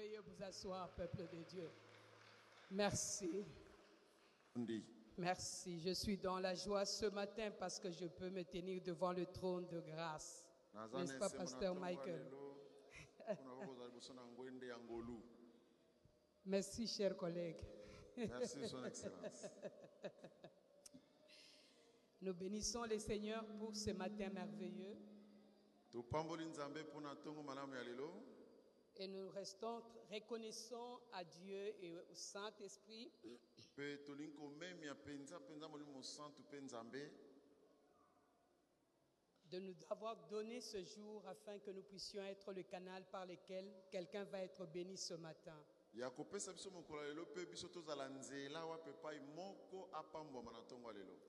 Veuillez vous asseoir, peuple de Dieu. Merci. Merci. Je suis dans la joie ce matin parce que je peux me tenir devant le trône de grâce. N'est-ce pas, Pasteur Michael? Merci, chers collègues. merci son excellence Nous bénissons le Seigneur pour ce matin merveilleux et nous restons reconnaissants à Dieu et au Saint-Esprit. De nous avoir donné ce jour afin que nous puissions être le canal par lequel quelqu'un va être béni ce matin.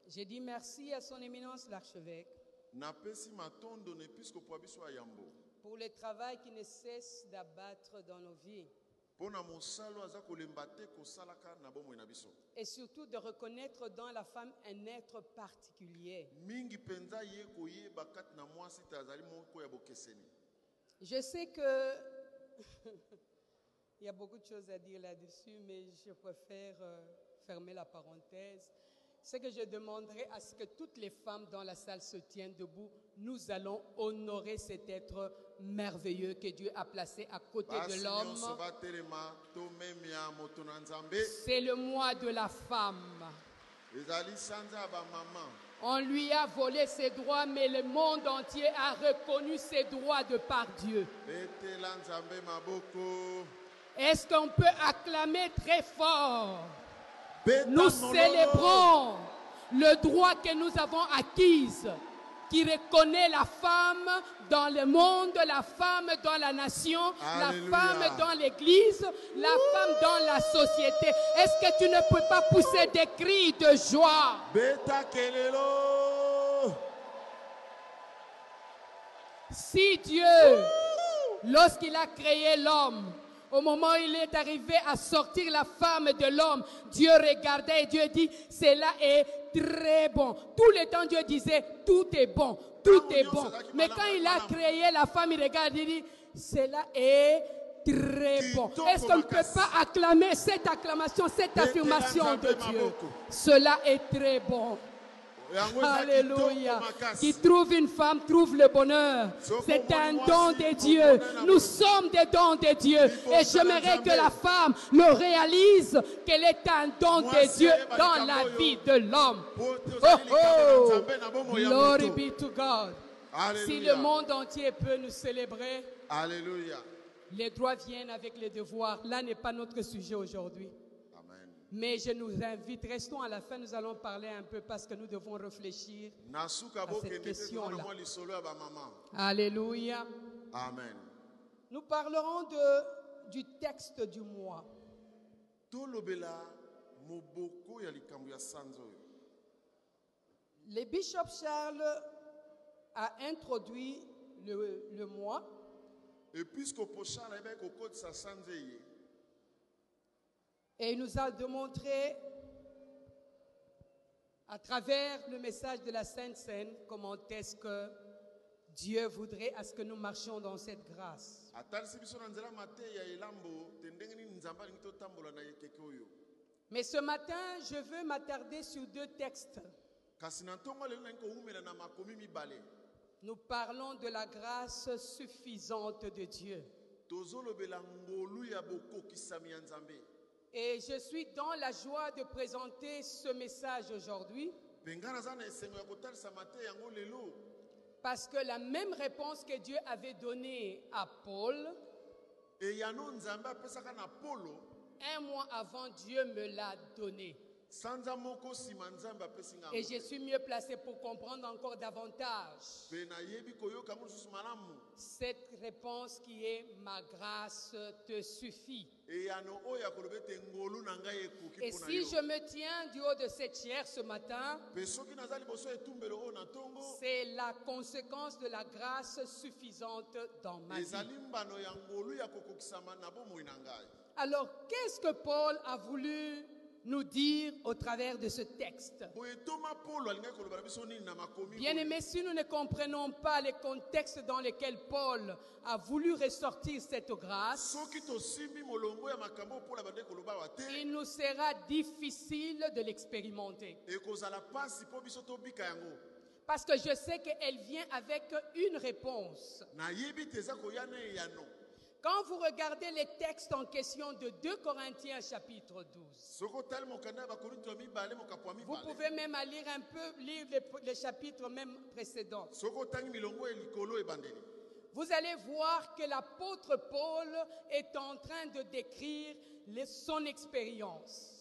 J'ai dit merci à son éminence l'archevêque pour le travail qui ne cesse d'abattre dans nos vies et surtout de reconnaître dans la femme un être particulier. Je sais que il y a beaucoup de choses à dire là-dessus, mais je préfère euh, fermer la parenthèse. C'est que je demanderai à ce que toutes les femmes dans la salle se tiennent debout. Nous allons honorer cet être merveilleux que Dieu a placé à côté de l'homme. C'est le mois de la femme. On lui a volé ses droits, mais le monde entier a reconnu ses droits de par Dieu. Est-ce qu'on peut acclamer très fort? Nous célébrons le droit que nous avons acquis, qui reconnaît la femme dans le monde, la femme dans la nation, Alléluia. la femme dans l'église, la femme dans la société. Est-ce que tu ne peux pas pousser des cris de joie? Beta Si Dieu, lorsqu'il a créé l'homme, au moment où il est arrivé à sortir la femme de l'homme, Dieu regardait et Dieu dit, cela est très bon. Tout le temps, Dieu disait, tout est bon, tout est bon. Mais quand il a créé la femme, il regarde, il dit, cela est très bon. Est-ce qu'on ne peut pas acclamer cette acclamation, cette affirmation de Dieu? Cela est très bon. Alléluia. Qui trouve une femme trouve le bonheur. C'est un don de Dieu. Nous sommes des dons de Dieu. Et j'aimerais que la femme le réalise qu'elle est un don de Dieu dans la vie de l'homme. Oh oh! Glory be to God. Si le monde entier peut nous célébrer, Alléluia. les droits viennent avec les devoirs. Là n'est pas notre sujet aujourd'hui. Mais je nous invite, restons à la fin, nous allons parler un peu parce que nous devons réfléchir. suka cette question-là. Alléluia. amen Nous parlerons de, du texte du mois. Le bishop Charles a introduit le, le mois episkopo charles ayebaki kokotisa sanza eye et il nous a démontré à travers le message de la Sainte Seine comment est-ce que Dieu voudrait à ce que nous marchions dans cette grâce. Mais ce matin, je veux m'attarder sur deux textes. Nous parlons de la grâce suffisante de Dieu. Et je suis dans la joie de présenter ce message aujourd'hui. Parce que la même réponse que Dieu avait donnée à Paul, un mois avant, Dieu me l'a donnée. Et je suis mieux placé pour comprendre encore davantage. Cette réponse qui est ma grâce te suffit. Et si je me tiens du haut de cette chair ce matin, c'est la conséquence de la grâce suffisante dans ma vie. Alors, qu'est-ce que Paul a voulu nous dire au travers de ce texte. boye toma polo alingaki koloba na biso nini na makomi Bien oyo. aimés, si nous ne comprenons pas les contextes dans lesquels Paul a voulu ressortir cette grâce, il nous sera difficile de l'expérimenter. Parce que je sais qu'elle vient avec une réponse. Quand vous regardez les textes en question de 2 Corinthiens chapitre 12, soki otali mokanda ya bakorinto ya mibale mokapo ya vous pouvez même lire un peu, lire les, les chapitres même précédents. Vous allez voir que l'apôtre Paul est en train de décrire les- son expérience.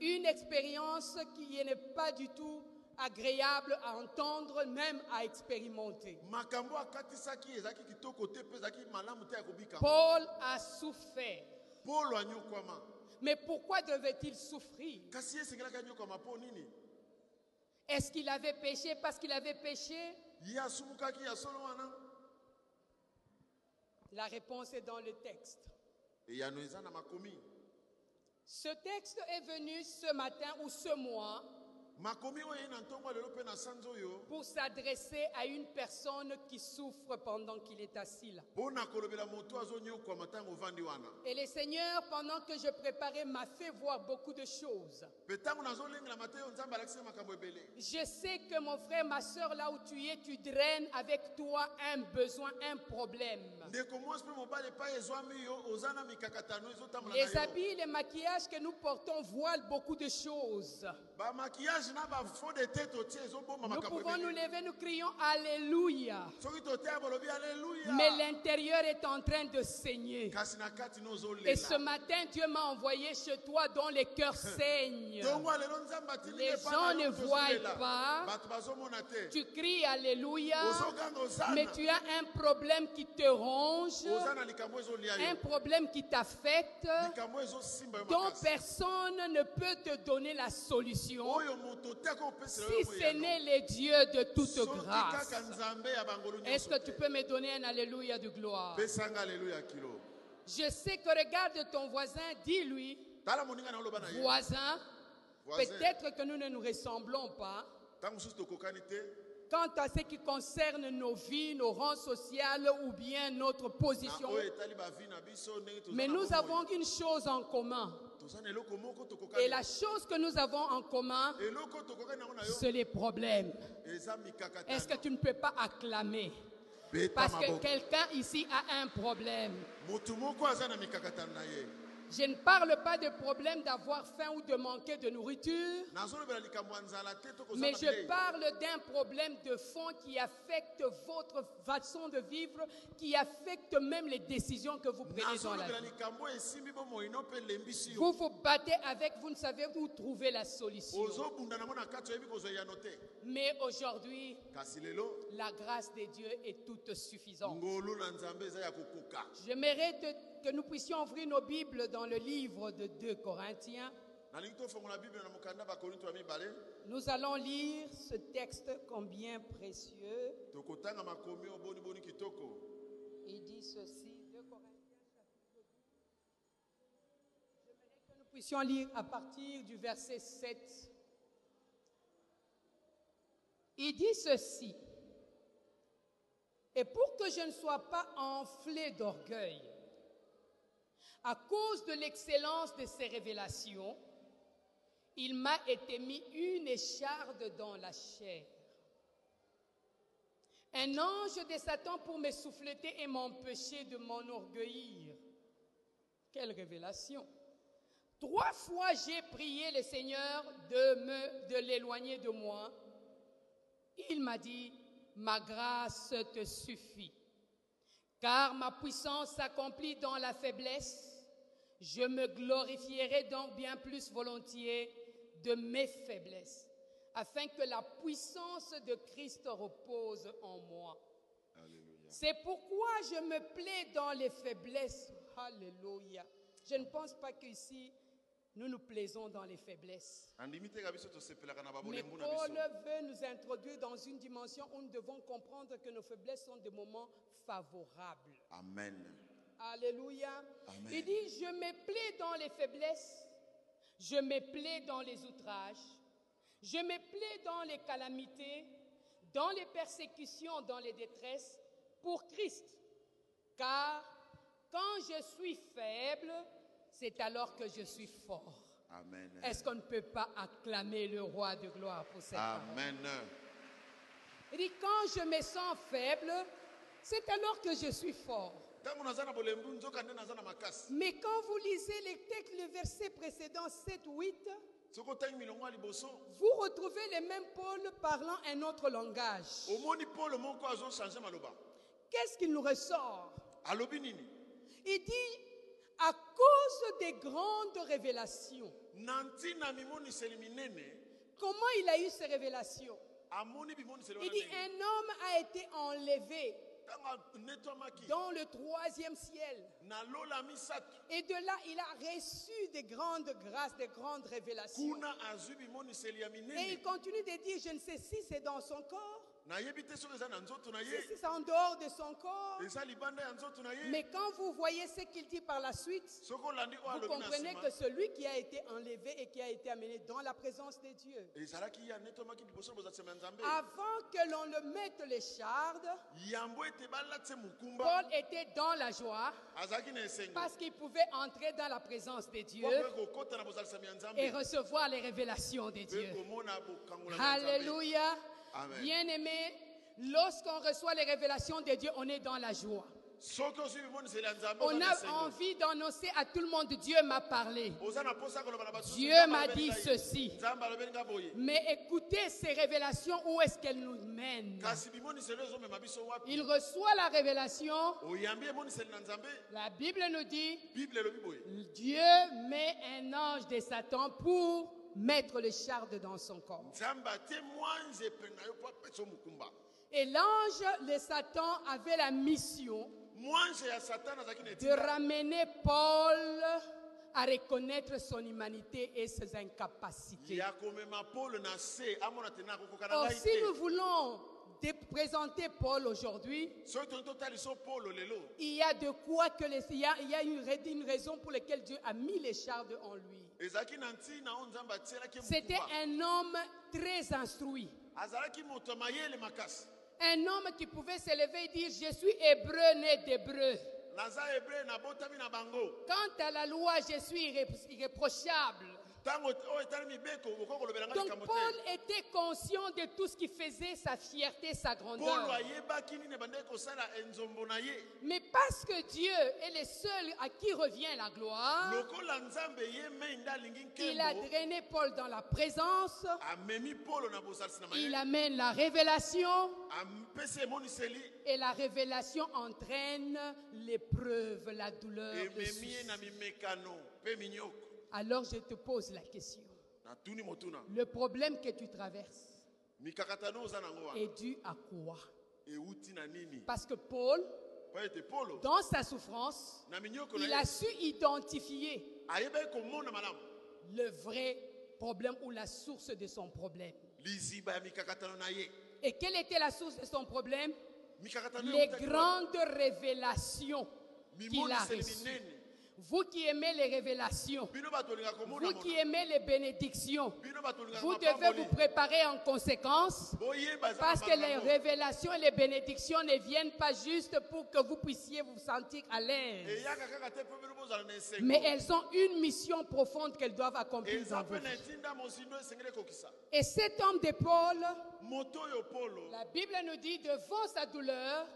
Une expérience qui n'est pas du tout agréable à entendre, même à expérimenter. Paul a souffert. Mais pourquoi devait-il souffrir? Est-ce qu'il avait péché parce qu'il avait péché? La réponse est dans le texte. Ce texte est venu ce matin ou ce mois pour s'adresser à une personne qui souffre pendant qu'il est assis là. Et le Seigneur, pendant que je préparais, m'a fait voir beaucoup de choses. Je sais que mon frère, ma soeur, là où tu es, tu draines avec toi un besoin, un problème. Les habits, les maquillages que nous portons voilent beaucoup de choses. Ezobomba Nous pouvons nous lever, nous crions Alléluia. Mais l'intérieur est en train de saigner. Et ce matin, Dieu m'a envoyé chez toi dont les cœurs saignent. nzambe atindi Les gens ne voient pas. Tu cries Alléluia. Mais tu as un problème qui te ronge, un problème qui t'affecte, dont personne ne peut te donner la solution si ce n'est le Dieu de toute grâce. Est-ce que tu peux me donner un Alléluia de gloire? Je sais que regarde ton voisin, dis-lui, voisin, peut-être que nous ne nous ressemblons pas. Quant à ce qui concerne nos vies, nos rangs sociaux ou bien notre position, toza mais nous avons une chose en commun. Et la chose que nous avons en commun, c'est les problèmes. Est-ce que tu ne peux pas acclamer? Parce que quelqu'un ici a un problème. Je ne parle pas de problème d'avoir faim ou de manquer de nourriture, mais je parle d'un problème de fond qui affecte votre façon de vivre, qui affecte même les décisions que vous prenez dans la vie. Vous vous battez avec, vous ne savez où trouver la solution. Mais aujourd'hui, la grâce de Dieu est toute suffisante. J'aimerais te- que nous puissions ouvrir nos Bibles dans le livre de 2 Corinthiens. mibale Nous allons lire ce texte combien précieux. Il dit ceci, 2 Corinthiens chapitre 12. J'aimerais que nous puissions lire à partir du verset 7. Il dit ceci. Et pour que je ne sois pas enflé d'orgueil, à cause de l'excellence de ces révélations, il m'a été mis une écharde dans la chair. Un ange de Satan pour me souffleter et m'empêcher de m'enorgueillir. Quelle révélation. Trois fois j'ai prié le Seigneur de l'éloigner de moi. Il m'a dit, ma grâce te suffit. Car ma puissance s'accomplit dans la faiblesse. Je me glorifierai donc bien plus volontiers de mes faiblesses, afin que la puissance de Christ repose en moi. C'est pourquoi je me plais dans les faiblesses. Alléluia. Je ne pense pas qu'ici, nous nous plaisons dans les faiblesses. Mais Paul veut nous introduire dans une dimension où nous devons comprendre que nos faiblesses sont des moments favorables. amen Alléluia. Amen. Il dit, je me plais dans les faiblesses, je me plais dans les outrages, je me plais dans les calamités, dans les persécutions, dans les détresses, pour Christ. Car quand je suis faible, c'est alors que je suis fort. Amen. Est-ce qu'on ne peut pas acclamer le roi de gloire pour cette parole? Amen. Il dit, quand je me sens faible, c'est alors que je suis fort. Mais quand vous lisez les textes, le verset précédent 7, 8, soki otangi milongo ya liboso. vous retrouvez le même Paul parlant un autre langage. Qu'est-ce qu'il nous ressort? Il dit, à cause des grandes révélations. Comment il a eu ces révélations? Il dit, un homme a été enlevé dans le troisième ciel. Et de là, il a reçu des grandes grâces, des grandes révélations. Et il continue de dire, je ne sais si c'est dans son corps, si c'est en dehors de son corps. Mais quand vous voyez ce qu'il dit par la suite, vous comprenez que celui qui a été enlevé et qui a été amené dans la présence de Dieu, avant que l'on le mette les chardes, Paul était dans la joie parce qu'il pouvait entrer dans la présence de Dieu et recevoir les révélations de Dieu. Alléluia. Bien-aimé, lorsqu'on reçoit les révélations de Dieu, on est dans la joie. On a envie d'annoncer à tout le monde, Dieu m'a parlé. Dieu m'a dit ceci. Mais écoutez ces révélations, où est-ce qu'elles nous mènent? Il reçoit la révélation. La Bible nous dit, Dieu met un ange de Satan pour mettre le charde dans son corps. Et l'ange de Satan avait la mission de ramener Paul à reconnaître son humanité et ses incapacités. Or, ngai si nous voulons présenter Paul aujourd'hui, il y a de quoi que les- il y a, il y a une, une raison pour laquelle Dieu a mis les chardes en lui. C'était un homme très instruit. Un homme qui pouvait se lever et dire, je suis hébreu né d'hébreu. Quant à la loi, je suis irré- irréprochable. Ngai Donc Paul était conscient de tout ce qui faisait sa fierté, sa grandeur. Mais parce que Dieu est le seul à qui revient la gloire, il a drainé Paul dans la présence. Il amène la révélation et la révélation entraîne l'épreuve, la douleur. le Alors je te pose la question. Le problème que tu traverses est dû à quoi? Parce que Paul, dans sa souffrance, il a su identifier le vrai problème ou la source de son problème. Et quelle était la source de son problème? Les grandes révélations qu'il a reçues. Vous qui aimez les révélations, vous qui aimez les bénédictions, vous devez vous préparer en conséquence parce que les révélations et les bénédictions ne viennent pas juste pour que vous puissiez vous sentir à l'aise. Mais elles ont une mission profonde qu'elles doivent accomplir dans Et cet homme de Paul, la Bible nous dit, devant sa douleur,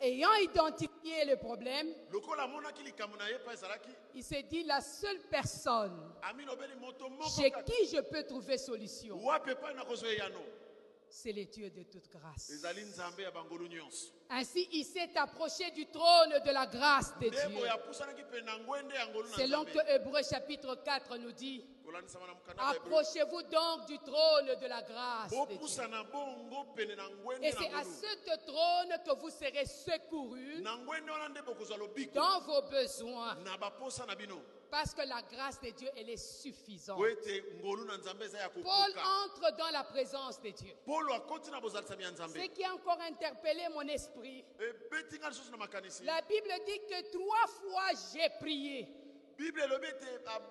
ayant identifié le problème, il s'est dit, la seule personne chez qui je peux trouver solution, c'est le Dieu de toute grâce. Ainsi, il s'est approché du trône de la grâce de Dieu. Selon que Hébreu chapitre 4 nous dit, Approchez-vous donc du trône de la grâce. de Dieu. Et c'est à ce trône que vous serez secourus dans vos besoins. Parce que la grâce de Dieu, elle est suffisante. Paul entre dans la présence de Dieu. Ce qui a encore interpellé mon esprit, makanisi la Bible dit que trois fois j'ai prié.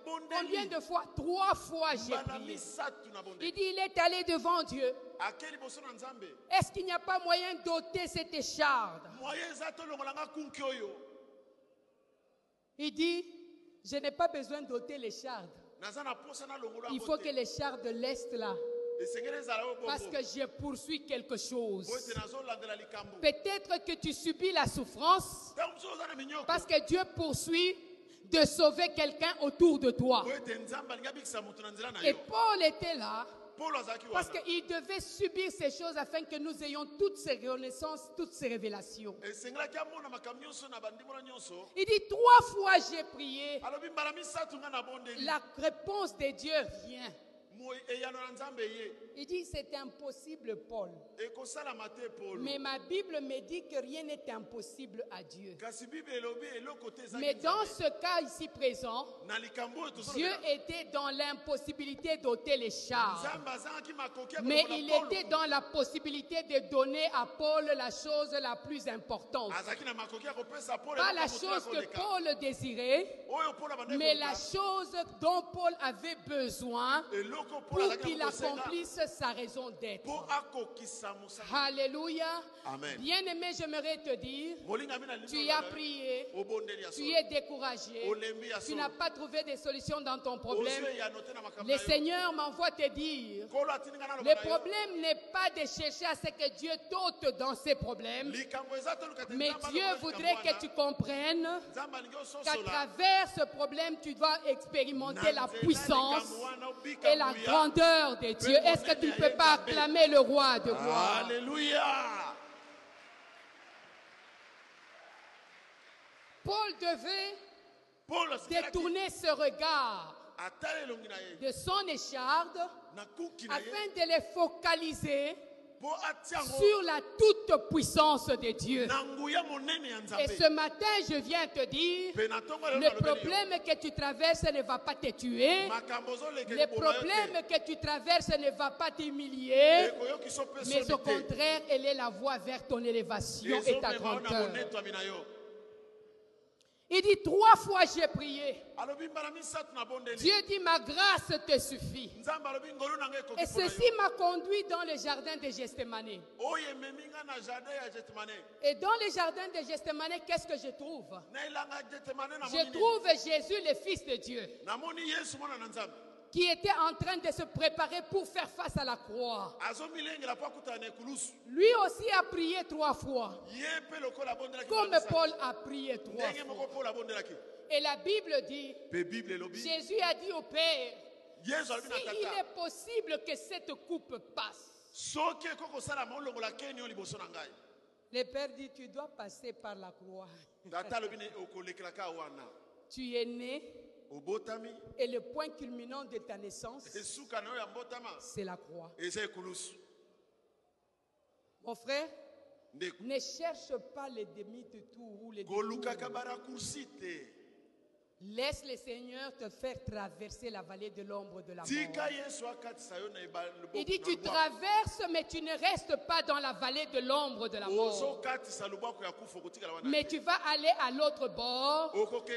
Combien de fois? Trois fois j'ai prié. Il dit, il est allé devant Dieu. Est-ce qu'il n'y a pas moyen d'ôter cette écharde? Il dit, je n'ai pas besoin d'ôter l'écharde. Il faut que l'écharde laisse là. Parce que je poursuis quelque chose. Peut-être que tu subis la souffrance. Parce que Dieu poursuit de sauver quelqu'un autour de toi. Et Paul était là parce qu'il devait subir ces choses afin que nous ayons toutes ces connaissances, toutes ces révélations. Il dit, trois fois j'ai prié. La réponse de Dieu vient. Il dit, c'est impossible, Paul. Mais ma Bible me dit que rien n'est impossible à Dieu. Mais dans ce cas ici présent, Dieu était dans l'impossibilité d'ôter les ya Mais il était dans la possibilité de donner à Paul la chose la plus importante. polo Pas la chose que. Paul désirait, abandaki mais la chose dont Paul avait besoin pour qu'il accomplisse sa raison d'être. Alléluia. Bien-aimé, j'aimerais te dire, tu as prié, tu es découragé, tu n'as pas trouvé de solution dans ton problème. Le Seigneur m'envoie te dire, le problème n'est pas de chercher à ce que Dieu t'ôte dans ses problèmes, mais Dieu voudrait que tu comprennes qu'à travers ce problème, tu dois expérimenter la puissance et la. Grandeur de Dieu. Est-ce que tu ne peux pas acclamer le roi de gloire? Alléluia. Paul devait détourner ce regard de son écharde afin de les focaliser sur la toute puissance de Dieu. Et ce matin, je viens te dire, le problème que tu traverses ne va pas te tuer. Le problème que tu traverses ne va pas t'humilier. Mais au contraire, elle est la voie vers ton élévation et ta grandeur. Il dit trois fois j'ai prié. Dieu dit ma grâce te suffit. Et ceci m'a conduit dans le jardin de Gethsemane. Et dans le jardin de Gethsemane, qu'est-ce que je trouve? Je trouve Jésus, le Fils de Dieu, qui était en train de se préparer pour faire face à la croix. Lui aussi a prié trois fois, comme. Paul a prié trois fois. Et la Bible dit, Jésus a dit au Père, s'il tata est possible que cette coupe passe. Le Père dit, tu dois passer par la croix. Tu es né et le point culminant de ta naissance, c'est la croix. Mon frère, ne cherche pas les demi-tours ou les te Laisse le Seigneur te faire traverser la vallée de l'ombre de la mort. Il dit, tu traverses, mais tu ne restes pas dans la vallée de l'ombre de la mort. Mais tu vas aller à l'autre bord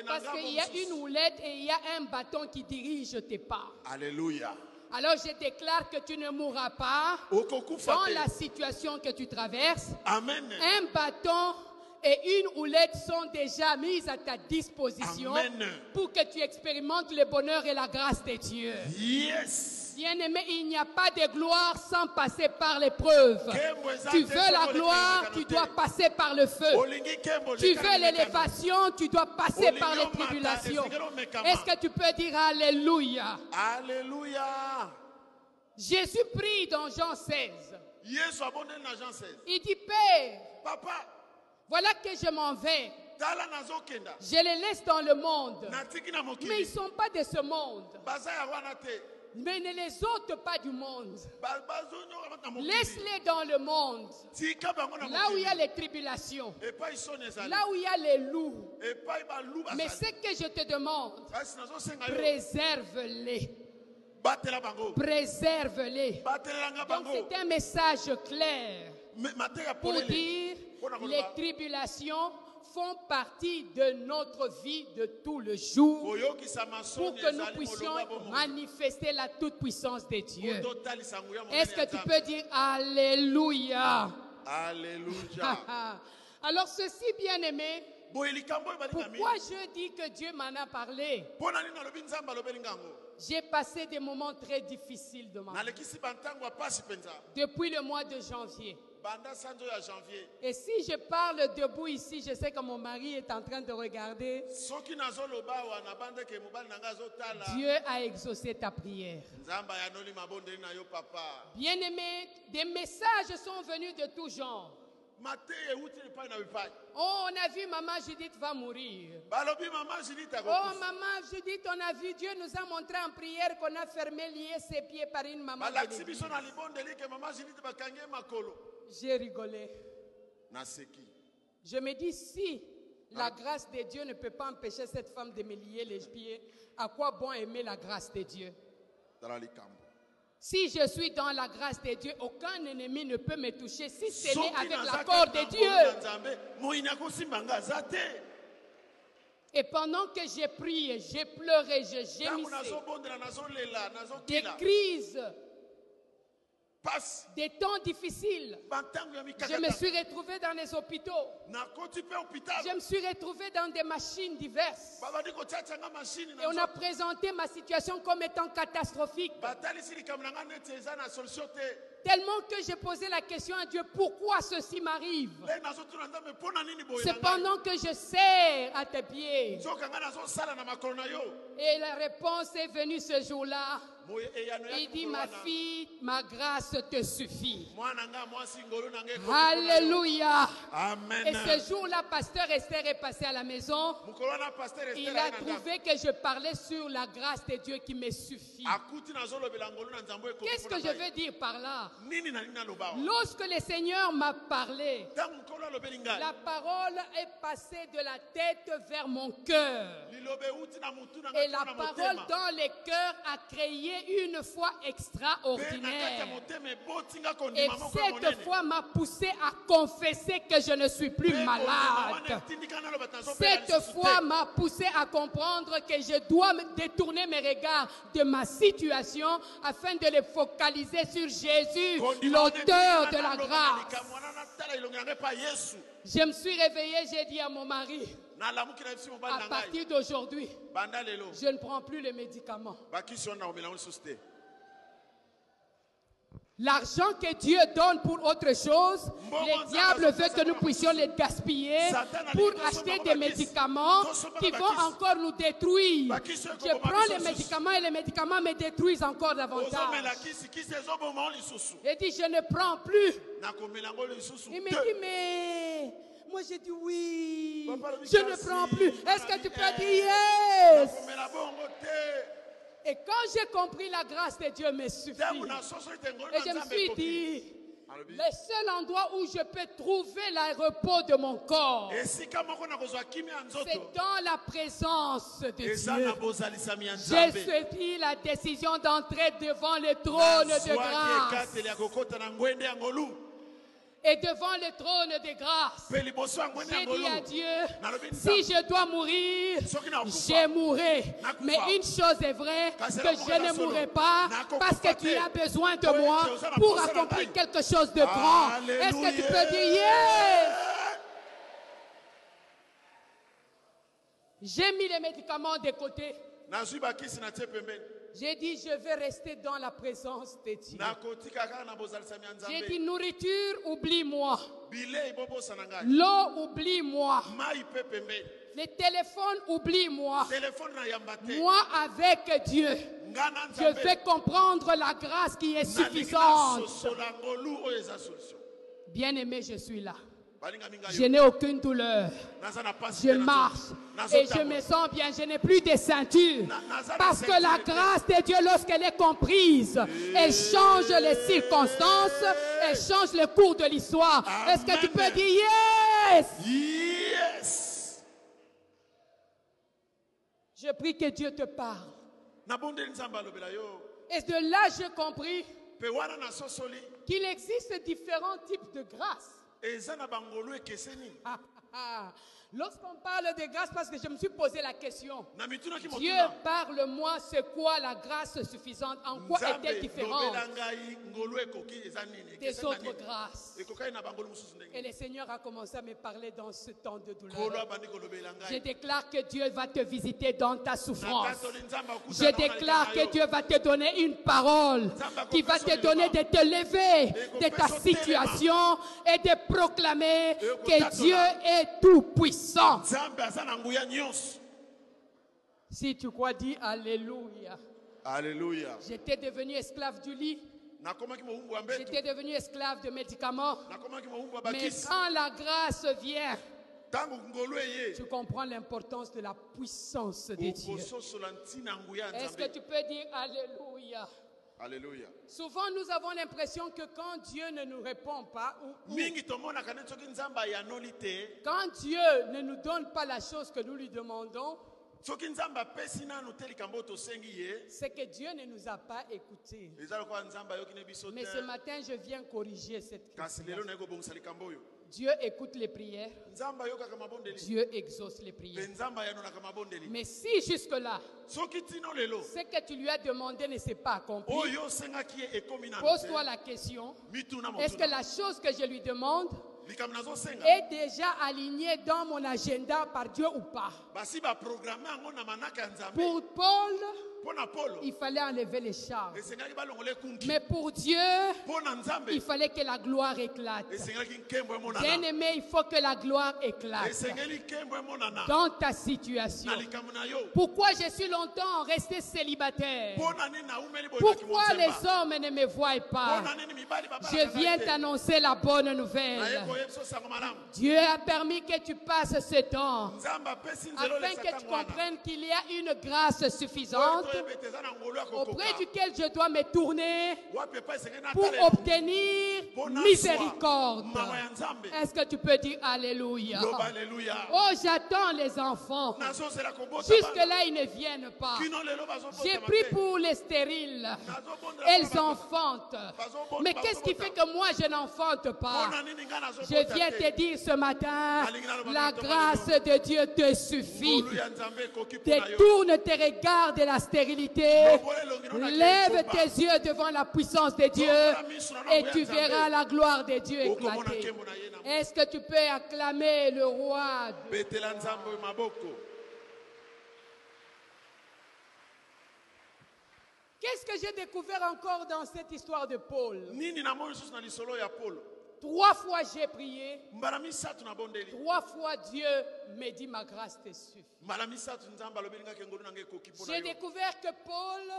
parce qu'il y a une houlette et il y a un bâton qui dirige tes pas. alléluia Alors je déclare que tu ne mourras pas dans la situation que tu traverses. amen Un bâton et une houlette sont déjà mises à ta disposition Amen. pour que tu expérimentes le bonheur et la grâce de Dieu. yes Bien-aimé, il n'y a pas de gloire sans passer par l'épreuve. Tu veux la gloire, tu dois passer par le feu. Tu veux l'élévation, tu dois passer par les tribulations. Est-ce que tu peux dire Alléluia? Alléluia Jésus prie dans Jean 16. yesu abondeli na jean 16 Il dit, Père, papa voilà que je m'en vais. Je les laisse dans le monde. Mais ils ne sont pas de ce monde. Mais ne les ôte pas du monde. Laisse-les dans le monde. Là où il y a les tribulations. Là où il y a les loups. Mais ce que je te demande, préserve-les. Préserve-les. Donc c'est un message clair pour dire les tribulations font partie de notre vie de tout le jour pour que nous puissions manifester la toute-puissance de Dieu. Est-ce que tu peux dire Alléluia? Alléluia. Alors ceci, bien aimé, pourquoi je dis que Dieu m'en a parlé? J'ai passé des moments très difficiles de ma vie. Depuis le mois de janvier. Et si je parle debout ici, je sais que mon mari est en train de regarder. Dieu a exaucé ta prière. Bien-aimé, des messages sont venus de tout genre. Oh, on a vu maman Judith va mourir. Oh, maman Judith, on a vu, Dieu nous a montré en prière qu'on a fermé, lié ses pieds par une maman. de J'ai rigolé. naseki Je me dis, si la grâce de Dieu ne peut pas empêcher cette femme de me lier les pieds, à quoi bon aimer la grâce de Dieu? Si je suis dans la grâce de Dieu, aucun ennemi ne peut me toucher si ce n'est avec l'accord de Dieu. Et pendant que j'ai prié, j'ai pleuré, nazobondela nazolela des crises, des temps difficiles, je me suis retrouvée dans les hôpitaux. Je me suis retrouvée dans des machines diverses. Et on a présenté ma situation comme étant catastrophique. Tellement que j'ai posé la question à Dieu, pourquoi ceci m'arrive? Nde nazotuna nzambe mpo na nini boye na C'est ngai? Pendant que je serre à tes pieds. Et la réponse est venue ce jour-là. Il dit, ma fille, ma grâce te suffit. Alléluia. Et ce jour-là, pasteur Esther est passé à la maison. Il a trouvé que je parlais sur la grâce de Dieu qui me suffit. Qu'est-ce que je veux dire par là? Lorsque le Seigneur m'a parlé, la parole est passée de la tête vers mon cœur. Et la parole dans les cœurs a créé une foi extraordinaire. Et cette foi m'a poussé à confesser que je ne suis plus malade. Cette foi m'a poussé à comprendre que je dois détourner mes regards de ma situation afin de les focaliser sur Jésus, l'auteur de la grâce. Je me suis réveillée, j'ai dit à mon mari, à partir d'aujourd'hui, je ne prends plus les médicaments. te L'argent que Dieu donne pour autre chose, le diable veut que nous puissions les gaspiller pour acheter des médicaments qui vont encore nous détruire. Je prends les médicaments et les médicaments me détruisent encore davantage. J'ai dit, je ne prends plus. Il me dit, mais moi j'ai dit oui. Je ne prends plus. Est-ce que tu peux dire yes? Et quand j'ai compris la grâce de Dieu me suffit. Et je me suis dit, le seul endroit où je peux trouver le repos de mon corps, c'est dans la présence de Dieu. J'ai pris la décision d'entrer devant le trône de grâce. Et devant le trône de grâce, j'ai dit à Dieu, si je dois mourir, je mourrai. Mais une chose est vraie, que je ne mourrai pas parce que tu as besoin de moi pour accomplir quelque chose de grand. Est-ce que tu peux dire yes? J'ai mis les médicaments de côté. J'ai dit, je vais rester dans la présence de Dieu. J'ai dit, nourriture, oublie-moi. L'eau, oublie-moi. Le téléphone, oublie-moi. Moi avec Dieu, je vais comprendre la grâce qui est suffisante. solution Bien-aimé, je suis là. Je n'ai aucune douleur. Je marche et je me sens bien. Je n'ai plus de ceinture. Parce que la grâce de Dieu, lorsqu'elle est comprise, elle change les circonstances, elle change le cours de l'histoire. Est-ce que tu peux dire yes? yes Je prie que Dieu te parle. Et de là, j'ai compris qu'il existe différents types de grâce. eza na bangolo ekeseni. Ah, ah, ah. Lorsqu'on parle de grâce, parce que je me suis posé la question, Dieu, parle-moi, c'est quoi la grâce suffisante? En quoi est-elle différente des autres grâces. Et le Seigneur a commencé à me parler dans ce temps de douleur. Je déclare que Dieu va te visiter dans ta souffrance. Je déclare que Dieu va te donner une parole qui va te donner de te lever de ta situation et de proclamer que Dieu est tout puissant. Si tu crois, dis Alléluia. alleluya J'étais devenu esclave du lit. J'étais devenu esclave de médicaments. Mais quand la grâce vient, tu comprends l'importance de la puissance de Dieu. Est-ce que tu peux dire Alléluia? Souvent, nous avons l'impression que quand Dieu ne nous répond pas, ou, quand Dieu ne nous donne pas la chose que nous lui demandons, c'est que Dieu ne nous a pas biso Mais ce matin, je viens corriger cette question. Dieu écoute les prières, Dieu exauce les prières. Mais si jusque-là, ce que tu lui as demandé ne s'est pas accompli, pose-toi la question, est-ce que la chose que je lui demande est déjà alignée dans mon agenda par Dieu ou pas. Pour Paul, il fallait enlever les ekungi Mais pour Dieu, il fallait que la gloire éclate. esengelaki nkembo Bien emonana aimé, il faut que la gloire éclate. Dans ta situation. Pourquoi je suis longtemps resté célibataire? Pourquoi les hommes ne me voient pas? Je viens t'annoncer la bonne nouvelle. Dieu a permis que tu passes ce temps afin que tu comprennes qu'il y a une grâce suffisante auprès duquel je dois me tourner pour obtenir miséricorde. Est-ce que tu peux dire Alléluia? Oh, j'attends les enfants. Jusque-là, ils ne viennent pas. J'ai pris pour les stériles. Elles enfantent. Mais qu'est-ce qui fait que moi, je n'enfante pas? Je viens te? dire ce matin, la grâce de Dieu te suffit. Détourne tes regards de la stérilité. Lève tes yeux devant la puissance de Dieu et tu verras la gloire de Dieu éclater. Est-ce que tu peux acclamer le roi maboko. Qu'est-ce que j'ai découvert encore dans cette histoire de Paul Trois fois j'ai prié, trois fois Dieu me dit ma grâce te suffit. J'ai découvert que Paul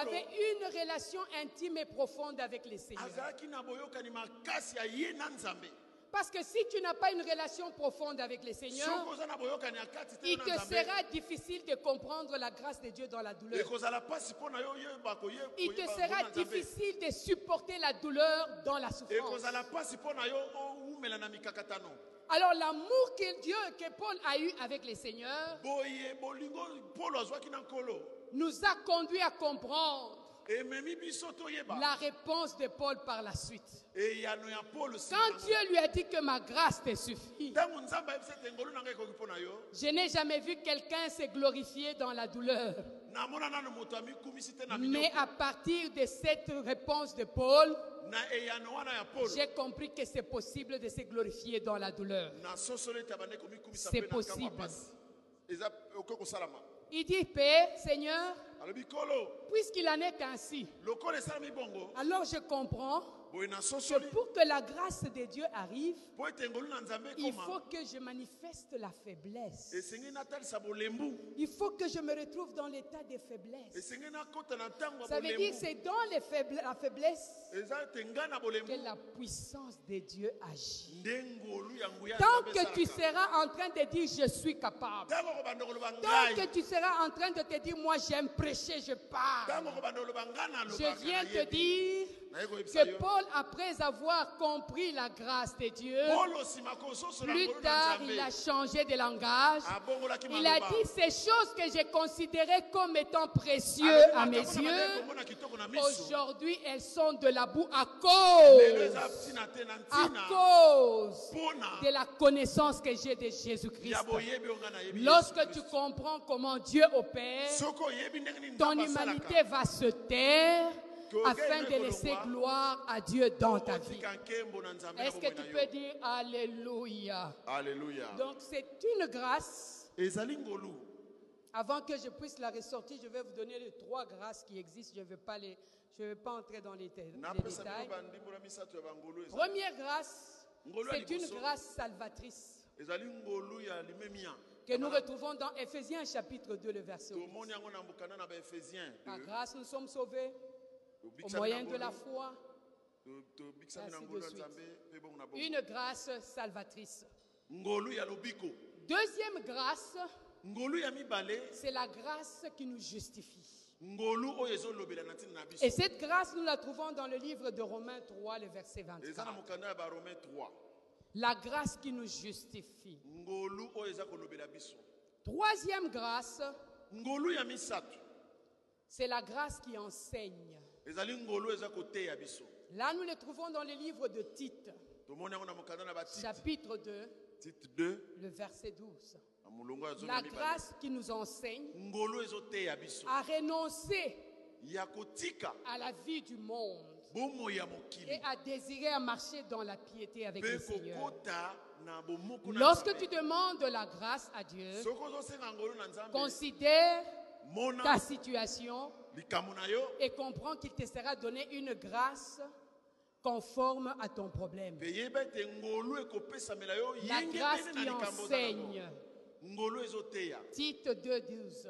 avait une relation intime et profonde avec le Seigneur. Parce que si tu n'as pas une relation profonde avec le Seigneur, il te sera difficile de comprendre la grâce de Dieu dans la douleur. Il te sera difficile de supporter la douleur dans la souffrance. Alors l'amour que Dieu, que Paul a eu avec le Seigneur, nous a conduit à comprendre la réponse de Paul par la suite. Quand Dieu lui a dit que ma grâce te suffit, je n'ai jamais vu quelqu'un se glorifier dans la douleur. Mais à partir de cette réponse de Paul, ya polo j'ai compris que c'est possible de se glorifier dans la douleur. C'est possible. Il dit, Père, Seigneur, puisqu'il en est ainsi, alors je comprends que pour que la grâce de Dieu arrive, il faut que je manifeste la faiblesse. Il faut que je me retrouve dans l'état de faiblesse. Ça veut dire que c'est dans les la faiblesse que la puissance de Dieu agit. Tant que tu seras en train de dire je suis capable, tant que tu seras en train de te dire moi j'aime prêcher, je parle. Je viens te dire que Paul, après avoir compris la grâce de Dieu, plus tard il a changé de langage. Il a dit ces choses que j'ai considérées comme étant précieuses à mes yeux. Aujourd'hui, elles sont de la boue à cause, à cause de la connaissance que j'ai de Jésus-Christ. Lorsque tu comprends comment Dieu opère, ton humanité va se taire afin de laisser gloire à Dieu dans ta vie. Est-ce que tu peux dire Alléluia? Alleluya Donc c'est une grâce. Avant que je puisse la ressortir, je vais vous donner les trois grâces qui existent. Je ne vais pas les, je vais pas entrer dans les, les détails. Première grâce, c'est une grâce salvatrice. Que nous retrouvons dans Éphésiens chapitre 2, le verset 8. tomoni yango na mbokana na baephésien Par grâce, nous sommes sauvés au moyen de la foi. Ainsi de suite. Une grâce salvatrice. Deuxième grâce, c'est la grâce qui nous justifie. Et cette grâce, nous la trouvons dans le livre de Romains 3, le verset eza 24. na mokanda ya baromai 3 La grâce qui nous justifie. Troisième grâce, c'est la grâce qui enseigne. Là, nous le trouvons dans le livre de Tite, chapitre 2, tite 2 le verset 12. na molongo ya zomi La grâce qui nous enseigne à renoncer à la vie du monde et à désirer à marcher dans la piété avec le Seigneur. Lorsque tu demandes la grâce à Dieu, considère ta situation et comprends qu'il te sera donné une grâce conforme à ton problème. La grâce qui enseigne. Tite 2, 12.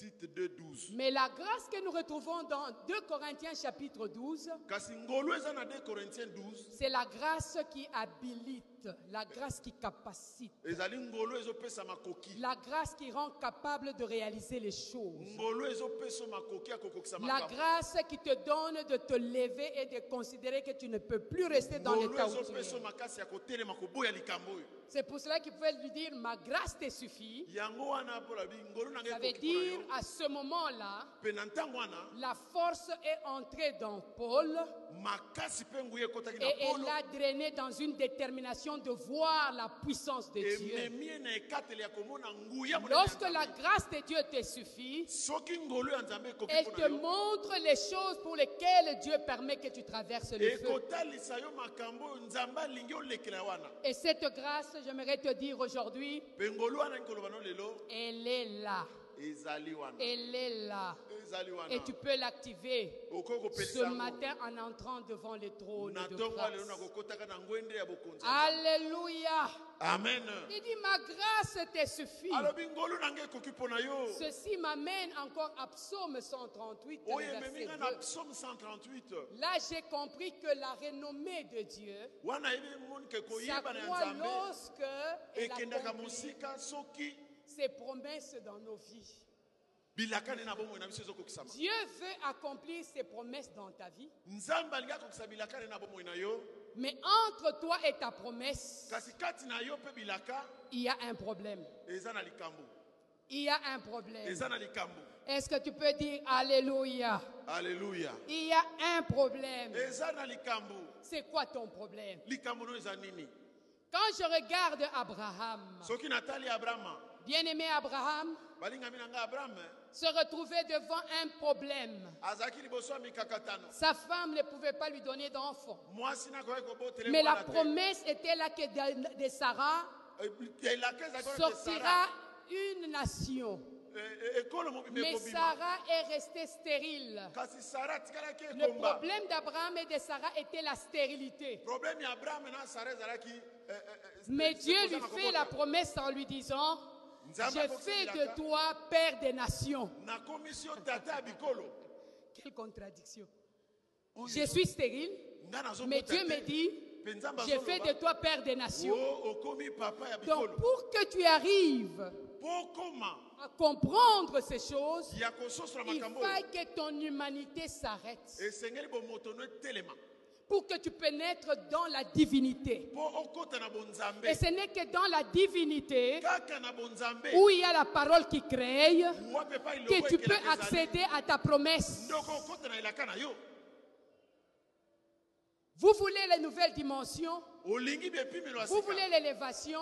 tite 2 12 Mais la grâce que nous retrouvons dans 2 Corinthiens chapitre 12, kasi ngolu eza na 2 corinthiens 12 c'est la grâce qui habilite, la grâce qui capacite, la grâce qui rend capable de réaliser les choses. La grâce qui te donne de te lever et de considérer que tu ne peux plus rester dans l'état où tu es. C'est pour cela qu'il pouvait lui dire, ma grâce te suffit. Ça veut dire, à ce moment-là, la force est entrée dans Paul et elle l'a drainé dans une détermination de voir la puissance de Dieu. Lorsque la grâce de Dieu te suffit, elle te montre les choses pour lesquelles Dieu permet que tu traverses le feu. Et cette grâce, j'aimerais te dire aujourd'hui, elle est là. Elle est là. Et tu peux l'activer ce matin en entrant devant le trône de grâce. Alléluia. amen Il dit, ma grâce te suffit. Ceci m'amène encore à Psaume 138, le oyo ememi verset ngai na 2. psaume 138 Là, j'ai compris que la renommée de Dieu nzambe lorsque elle accomplit ses promesses dans nos vies. Dieu veut accomplir ses promesses dans ta vie, mais entre toi et ta promesse, il y a un problème. Il y a un problème. Est-ce que tu peux dire Alléluia? Alleluya Il y a un problème. C'est quoi ton problème? Quand je regarde Abraham, bien-aimé Abraham, abrahama se retrouvait devant un problème. Sa femme ne pouvait pas lui donner d'enfant. Mais la promesse était là que de, Sarah Eh, sortira une nation eh, eh, Mais Sarah est restée stérile. Le problème d'Abraham et de Sarah était la stérilité. eh, eh, eh, Mais Dieu lui fait la promesse en lui disant, je fais de toi père des nations. Quelle contradiction. Je suis stérile, mais Dieu me dit, je fais de toi père des nations. Donc pour que tu arrives à comprendre ces choses, il faut que ton humanité s'arrête. Pour que tu pénètres dans la divinité. Et ce n'est que dans la divinité où il y a la parole qui crée que tu peux accéder à ta promesse. Vous voulez les nouvelles dimensions, vous voulez l'élévation,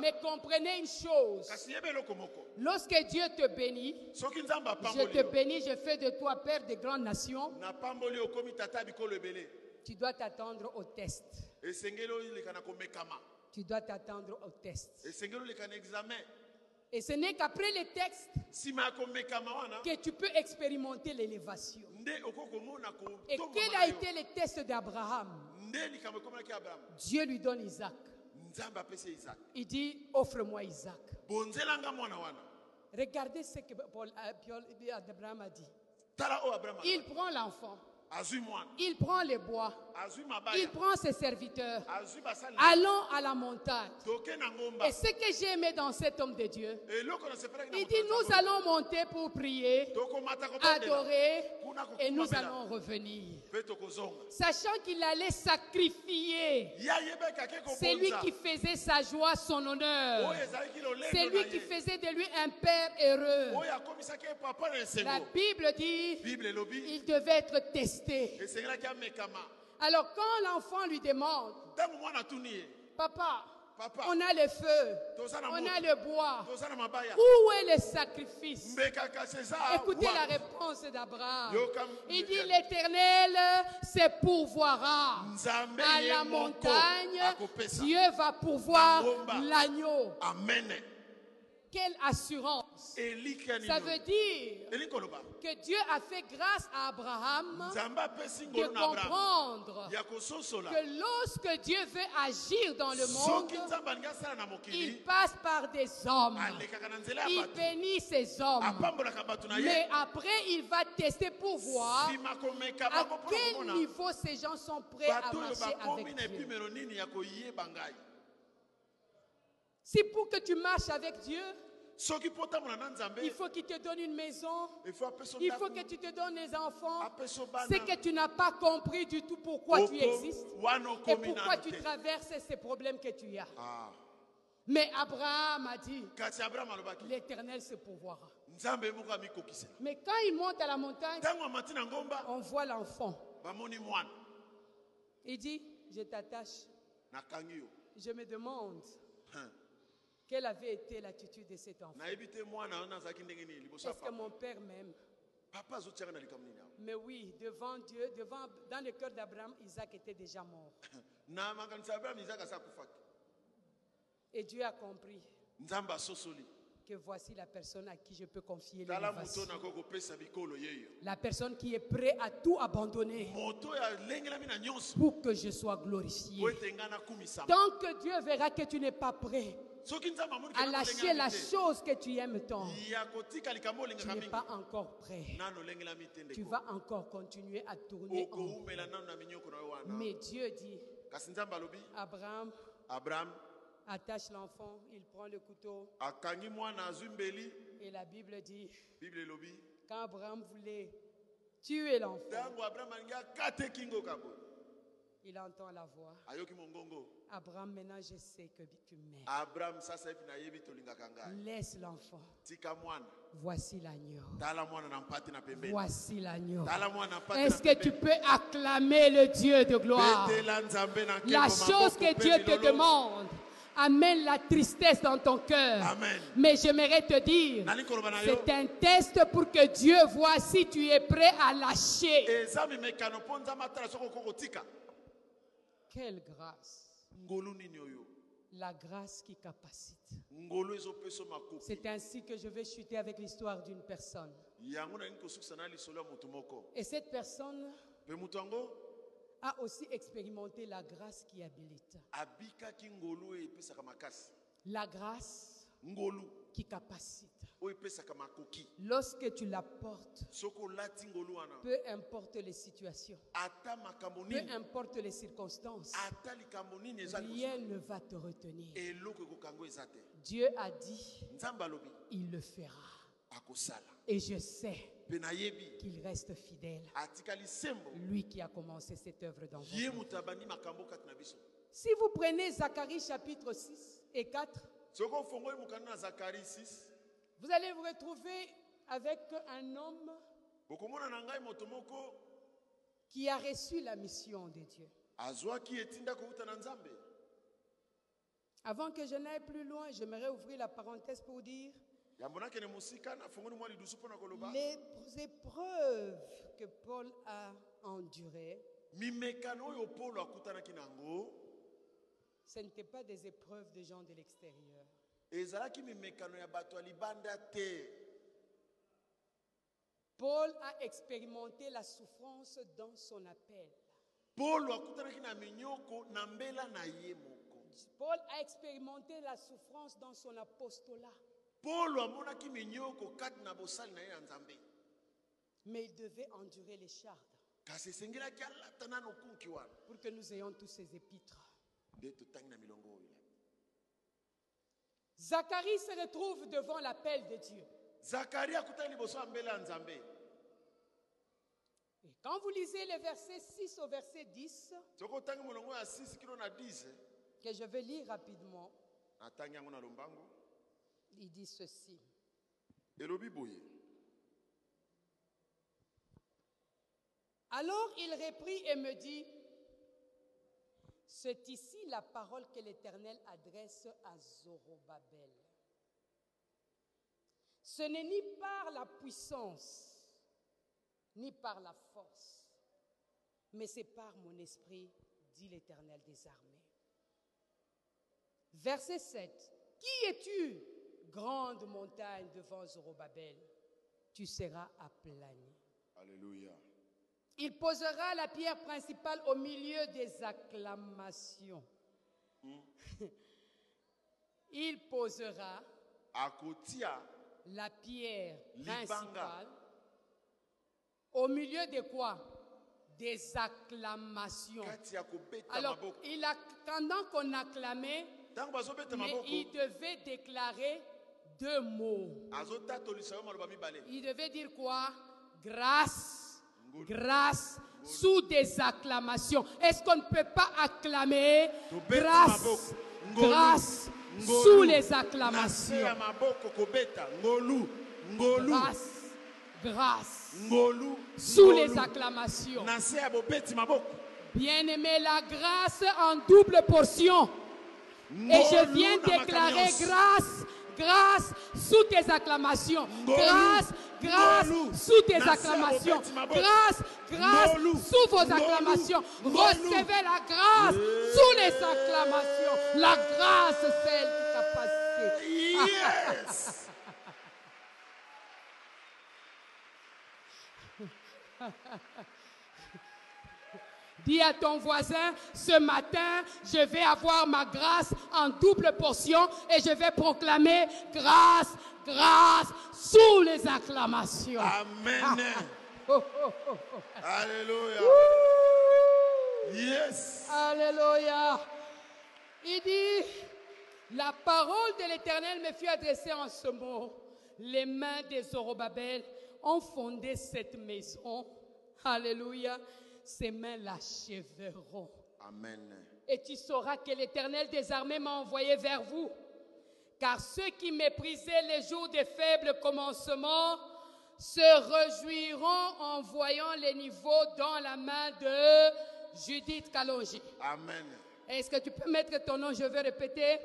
mais comprenez une chose. Lorsque Dieu te bénit, je te bénis, je fais de toi père de grandes nations, tu dois t'attendre au test. esengeli komekama Tu dois t'attendre au test. esengeli examen Et ce n'est qu'après les textes nsima ya komekama wana que tu peux expérimenter l'élévation. nde okoki komona Et kotombama quel na a yo. été le test d'Abraham? Nde likambo ekomonaki abraham? Dieu lui donne Isaac. nzambe apesi ye isaka Il dit, offre-moi Isaac. bonzelanga mwana wana Regardez ce que Paul, euh, Paul- Abraham a dit. tala oyo abraham Il prend l'enfant, il prend les bois, il prend ses serviteurs. Allons à la montagne. Et ce que j'ai aimé dans cet homme de Dieu, il dit, nous allons monter pour prier, adorer, et nous allons revenir. Sachant qu'il allait sacrifier C'est lui qui faisait sa joie son honneur. C'est lui qui faisait de lui un père heureux. La Bible dit il devait être testé. Alors quand l'enfant lui demande, papa, Papa. on a le feu, on a le bois, où est le sacrifice? Écoutez la réponse d'Abraham. Il dit l'Éternel se pourvoira. À la montagne, Dieu va pourvoir l'agneau. amen Quelle assurance. Ça veut dire que Dieu a fait grâce à Abraham de comprendre que lorsque Dieu veut agir dans le monde, il passe par des hommes. Il bénit ces hommes. Mais après, il va tester pour voir à quel niveau ces gens sont prêts à marcher avec Dieu. Si pour que tu marches avec Dieu, il faut qu'il te donne une maison, il faut que tu te donnes des enfants. C'est que tu n'as pas compris du tout pourquoi tu existes et pourquoi tu traverses ces problèmes que tu as. Ah. Mais Abraham a dit, l'Éternel se pourvoira. Mais quand il monte à la montagne, on voit l'enfant. Il dit, je t'attache. Je me demande Hein. Quelle avait été l'attitude de cet enfant? Est-ce que mon père awa? Mais oui, devant Dieu, devant, dans le cœur d'Abraham, Isaac était déjà mort. Et Dieu a compris que voici la personne à qui je peux confier l'élévation. La personne qui est prête à tout abandonner pour que je sois glorifié. Tant que Dieu verra que tu n'es pas prêt à lâcher la chose que tu aimes tant, tu n'es pas encore prêt. Tu vas encore continuer à tourner en rond. Mais Dieu dit, Abraham, abraham attache l'enfant, il prend le couteau. Et la Bible dit, quand Abraham voulait tuer l'enfant, il entend la voix. Abraham, maintenant je sais que tu m'aimes. Laisse l'enfant. Voici l'agneau. Voici l'agneau. Est-ce que tu peux acclamer le Dieu de gloire? La chose que Dieu te demande amène la tristesse dans ton cœur. Mais j'aimerais te dire, c'est un test pour que Dieu voit si tu es prêt à lâcher. eza mimekano mpo nzambe atala soki okoki kotika Quelle grâce. La grâce qui capacite. C'est ainsi que je vais chuter avec l'histoire d'une personne. Et cette personne a aussi expérimenté la grâce qui habilite. La grâce qui capacite. Lorsque tu la portes, soki olati ngolu wana peu importe les situations, peu importe les circonstances, rien ne va te retenir. Dieu a dit, il le fera. Et je sais qu'il reste fidèle, lui qui a commencé cette œuvre dans biso. Si vous prenez Zacharie chapitre 6 et 4, vous allez vous retrouver avec un homme qui a reçu la mission de Dieu. Avant que je n'aille plus loin, j'aimerais ouvrir la parenthèse pour dire les épreuves que Paul a endurées, ce n'étaient pas des épreuves de gens de l'extérieur. Ezalaki mimekano ya bato ya libanda te Paul a expérimenté la souffrance dans son appel. polo akutanaki na minyoko na mbela na ye moko Paul a expérimenté la souffrance dans son apostolat. polo amonaki minyoko kati na bosali na ye ya nzambe Mais il devait endurer les chardes kasi esengelaki alata nano kunki wana pour que nous ayons tous ces épîtres. nde totangi na milongo oyo Zacharie se retrouve devant l'appel de Dieu. nzambe Et quand vous lisez les versets 6 au verset 10, soki otangi molongo ya 6 kilo na 10 que je vais lire rapidement, il dit ceci. Alors il reprit et me dit, c'est ici la parole que l'Éternel adresse à Zorobabel. Ce n'est ni par la puissance, ni par la force, mais c'est par mon esprit, dit l'Éternel des armées. Verset 7. Qui es-tu, grande montagne devant Zorobabel? Tu seras aplani. alléluia Il posera la pierre principale au milieu des acclamations. Il posera akotia la pierre principale au milieu de quoi? Des acclamations. Alors, maboko il a, pendant qu'on acclamait, mais il devait déclarer deux mots. Il devait dire quoi? Grâce. Grâce, sous des acclamations. Est-ce qu'on ne peut pas acclamer Grâce, grâce, sous les acclamations. Grâce, grâce, sous les acclamations. Bien-aimé, la grâce en double portion. Et je viens déclarer grâce, grâce sous tes acclamations. Grâce, grâce sous tes acclamations. Grâce, grâce sous vos acclamations. Recevez la grâce sous les acclamations. La grâce, celle qui capacite. yes Dis à ton voisin, ce matin, je vais avoir ma grâce en double portion et je vais proclamer grâce, grâce sous les acclamations. amen Oh, oh, oh, oh. alléluia yes Alléluia. Il dit, la parole de l'Éternel me fut adressée en ce mot. Les mains des Zorobabel ont fondé cette maison. Alléluia. Ses mains l'achèveront. amen Et tu sauras que l'Éternel des armées m'a envoyé vers vous. Car ceux qui méprisaient les jours des faibles commencements se réjouiront en voyant les niveaux dans la main de Judith Kalonji. amen Est-ce que tu peux mettre ton nom? Je vais répéter.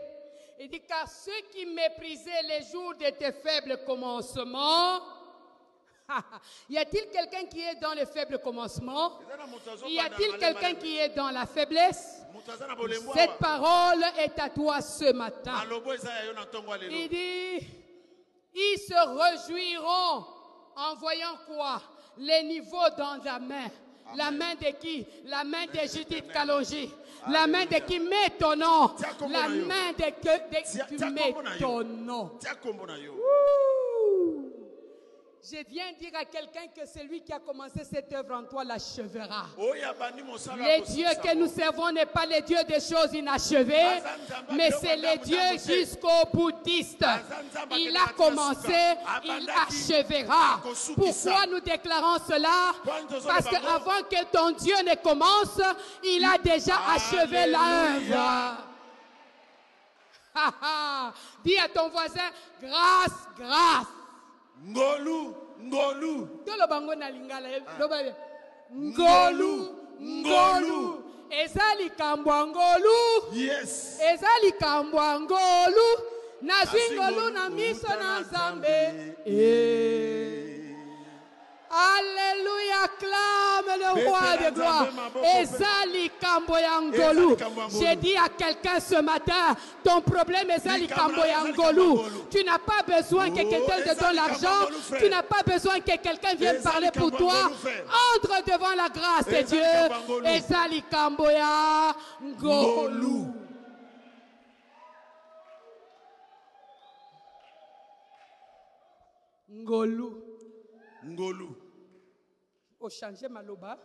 Il dit, car ceux qui méprisaient les jours de tes faibles commencements y a-t-il quelqu'un qui est dans le faible commencement? Y a-t-il quelqu'un qui est dans la faiblesse? Cette parole est à toi ce matin. Il dit, ils se réjouiront en voyant quoi? Les niveaux dans la main. La main de qui? La main de Judith Kalonji. La main de qui? Met ton nom. La main de, que- de qui tiens, met comment on a eu? ton nom. Ouh. Je viens dire à quelqu'un que celui qui a commencé cette œuvre en toi l'achèvera. oyo abandi mosala Le Dieu que nous servons n'est pas le Dieu des choses inachevées, mais c'est le Dieu jusqu'au boutiste. Il a commencé, il achèvera. Pourquoi nous déclarons cela? Parce qu'avant que ton Dieu ne commence, il a déjà achevé l'œuvre. Dis à ton voisin, grâce, grâce. Ngolu ngolu. Toloba ngo na lingala eh, loba bien. ngolu ngolu eza likambo ya ngolu. Yes. Eza likambo ya ngolu. Nazwi ngolu na miso na Nzambe. Eh. Alléluia, clame le roi de gloire. Nzambe maboko Eza likambo ya ngolu. likambo ya ngolu. J'ai dit à quelqu'un ce matin, ton problème eza Likambo likambo ya eza likambo ya ngolu. ngolu. Tu n'as pas besoin que Oh, quelqu'un te donne l'argent. Tu n'as pas besoin que quelqu'un vienne parler pour toi. Entre devant la grâce de Dieu. likambo ya ngolu. Eza likambo ya ngolu. ngolu Ngolu. ngolu Au changer maloba.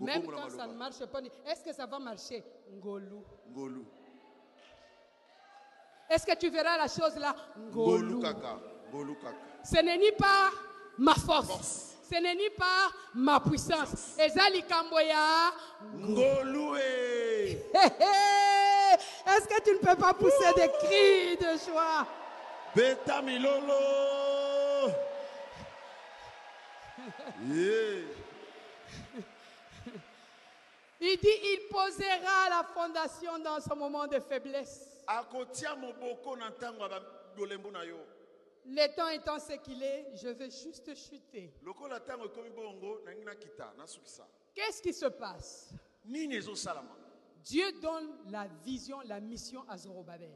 Même quand ça ne marche pas, est-ce que ça va marcher? Ngolu. ngolu Est-ce que tu verras la chose là? Ngolu Ngolu. kaka Ce n'est ni pas ma force. Force. Ce n'est ni pas ma puissance. Eza likambo ya ngolu e. Est-ce que tu ne peux pas pousser des cris de joie? Beta milolo Yeah. Il dit, il posera la fondation dans ce moment de faiblesse. Le temps étant ce qu'il est, je vais juste chuter. Qu'est-ce qui se passe? Dieu donne la vision, la mission à Zorobabel.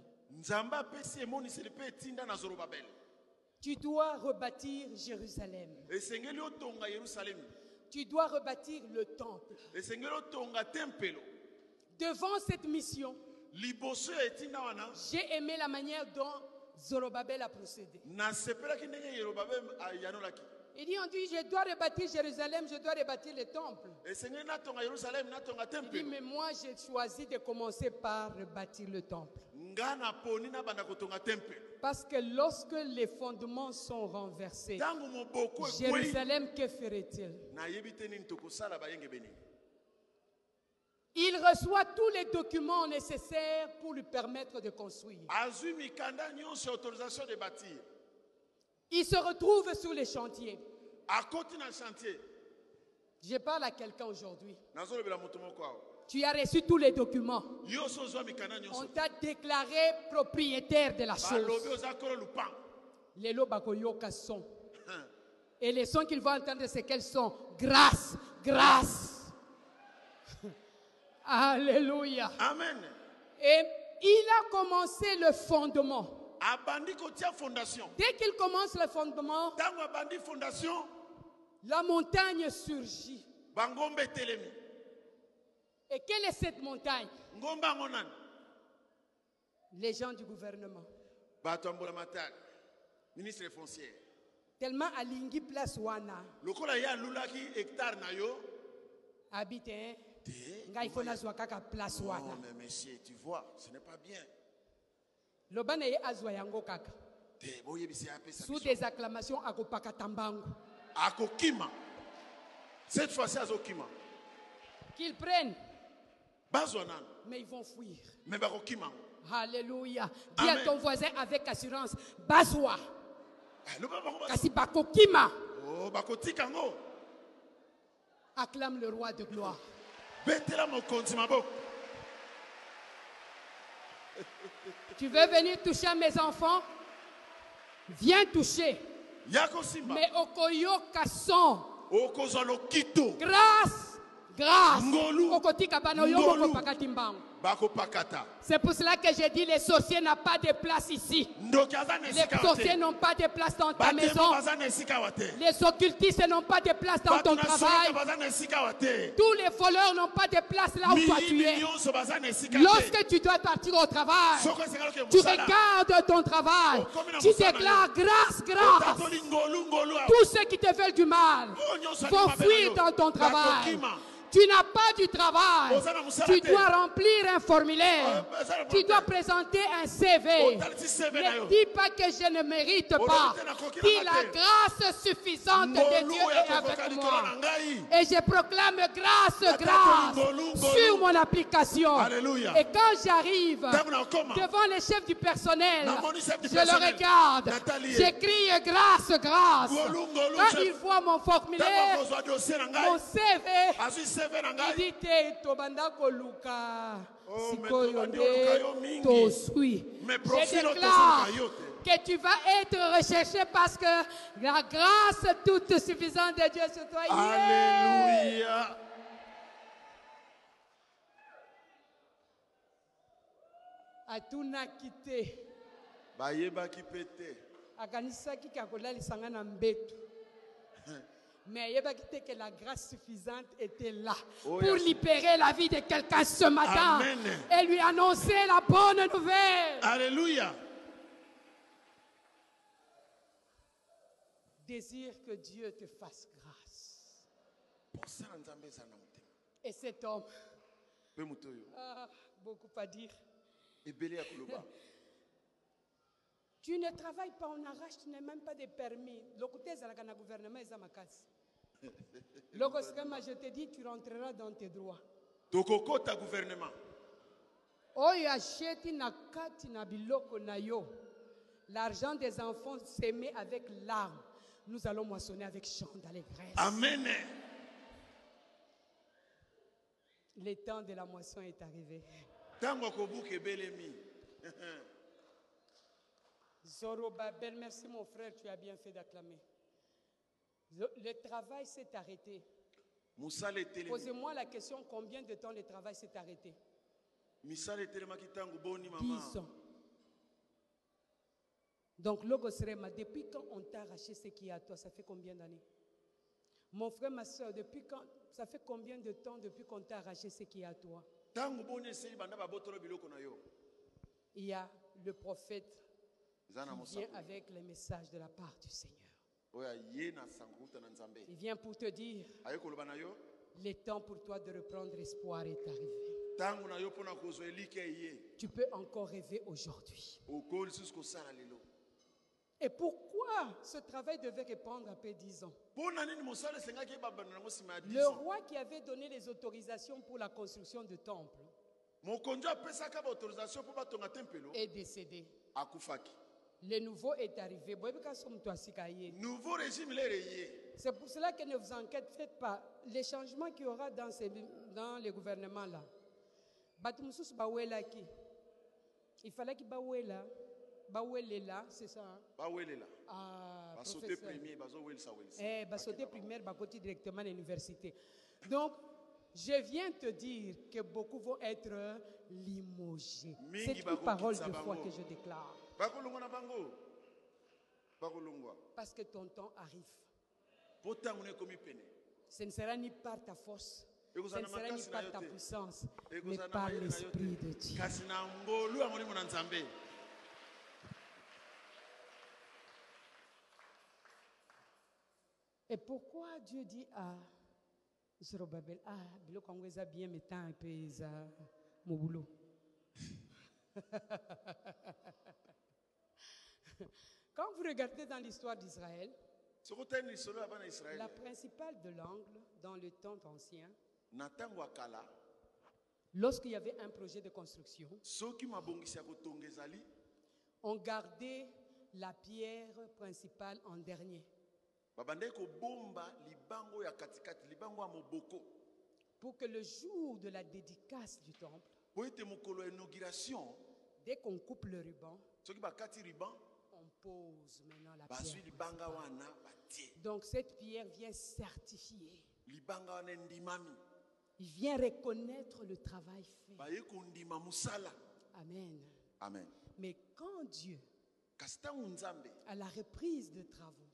Tu dois rebâtir Jérusalem. Tu dois rebâtir le temple. Devant cette mission, j'ai aimé la manière dont Zorobabel a procédé. Il dit, on dit, je dois rebâtir Jérusalem, je dois rebâtir le temple. Il dit, mais moi, j'ai choisi de commencer par rebâtir le temple. Parce que lorsque les fondements sont renversés, ekwei Jérusalem, que ferait-il? Il reçoit tous les documents nécessaires pour lui permettre de construire. Il se retrouve sur les chantiers. Je parle à quelqu'un aujourd'hui. Tu as reçu tous les documents. On t'a déclaré propriétaire de la chose. Les lots bakoyoka sont. Et les sons qu'ils vont entendre, c'est quels sont Grâce, grâce. Alléluia. amen Et il a commencé le fondement. fondation Dès qu'il commence le fondement, fondation la montagne surgit. Et quelle est cette montagne Les gens du gouvernement. ya ministre foncière. Tellement alingi place wana. Lokola ye alulaki hectare na yo. Habite hein? ngai nazwa kaka place non wana. mais monsieur tu vois ce n'est pas bien. Loba na ye azwa yango kaka. Te apesa sous des acclamations akopakata mbangu akokima. Cette fois-ci azokima. Qu'ils prennent mais ils vont fuir. Alléluia. Dis à ton voisin avec assurance, bazwa, bazwa. kasi bakokima. Oh, Acclame le roi de gloire. Tu veux venir toucher mes enfants? Viens toucher. mais okoyoka son okozwa lokito. Grâce grâce. Okotika bana oyo mbango c'est pour cela que j'ai dit les sorciers n'ont pas de place ici. Les sorciers n'ont pas de place dans ta maison. les occultistes n'ont pas de place dans ton travail. tous les voleurs n'ont pas de place là où toi tu es. Lorsque tu dois partir au travail tu regardes ton travail. Oh, tu déclares grâce grâce. ngolu awa. tous ceux qui te veulent du mal Oh, vont na fuir dans ton travail. Tu n'as pas du travail. Musala Tu dois remplir un formulaire. Oh, ozana Tu dois te. présenter un CV. Yo. Ne dis pas que je ne mérite pas. Dis la grâce suffisante de Dieu est avec moi. Et je proclame grâce, grâce sur mon application. Et quand j'arrive nakoma devant les chefs du personnel, je le regarde. J'écris grâce, grâce. Quand chef. il voit mon formulaire, mon CV, ngai dit te tobanda koluka Oh, mais sikoyo nde Mais je déclare que tu vas être recherché parce que la grâce toute suffisante de Dieu sur toi! Alléluia. atunaki te bayebaki mpe te akanisaki ke akolalisanga na mbetu mais ayebaki te que la grâce suffisante était là Oh, pour yes. libérer la vie de quelqu'un ce matin Amen. et lui annoncer la bonne nouvelle Alléluia. désire que Dieu te fasse grâce et cet homme ah, beaucoup à dire tu ne travailles pas on arrache tu n'as même pas de permis. Ezalaka na gouvernement eza makasi. Loko sikama je te dis tu rentreras dans tes droits. Tokokota gouvernement. Oyo acheti na kati na biloko na yo. L'argent des enfants semé avec larmes. Nous allons moissonner avec chant d'allégresse amen. Le temps de la moisson est arrivé. Ntango akobuka ebelemi Zorobabel, merci mon frère, tu as bien fait d'acclamer. Le, le travail s'est arrêté. Posez-moi la question, combien de temps le travail s'est arrêté? Misala etelemaki ntango boni mama 10 ans. Donc, Logos Rema, depuis quand on t'a arraché ce qui est à toi, ça fait combien d'années? Mon frère, ma soeur, depuis quand, ça fait combien de temps depuis qu'on t'a arraché ce qui est à toi? Il y a le prophète qui vient avec les messages de la part du Seigneur. Il vient pour te dire, le temps pour toi de reprendre espoir est arrivé. Tu peux encore rêver aujourd'hui. Et pourquoi ce travail devait répondre après 10 ans? Mpo na nini mosala esengaki ebabana nango nsima ya 10 Le roi qui avait donné les autorisations pour la construction du temple est décédé. Le nouveau est arrivé. Nouveau régime C'est pour cela que ne vous inquiétez faites pas. Les changements qu'il y aura dans, ces, dans les gouvernements là. Il fallait qu'il bawela. Bawelela, c'est ça. hein? bawelela Ah, basaute professeur. premier welisa Eh, bah, sauter primaire, bah, côté directement à l'université. Donc, je viens te dire que beaucoup vont être limogés. C'est une parole de foi que je déclare. Parce que ton temps arrive. Ce ne sera ni par ta force, ce ne sera ni par ta puissance, mais par l'Esprit de Dieu. Et pourquoi Dieu dit à Zorobabel, ah, biloko yango eza bien metan mpe eza mobulo. Quand vous regardez dans l'histoire d'Israël, La principale de l'angle dans le temps ancien, lorsqu'il y avait un projet de construction, on gardait la pierre principale en dernier. pour que le jour de la dédicace du temple, dès qu'on coupe le ruban, pose maintenant la pierre. Donc cette pierre vient certifier. Il vient reconnaître le travail fait. Amen. amen Mais quand Dieu, à la reprise de travaux,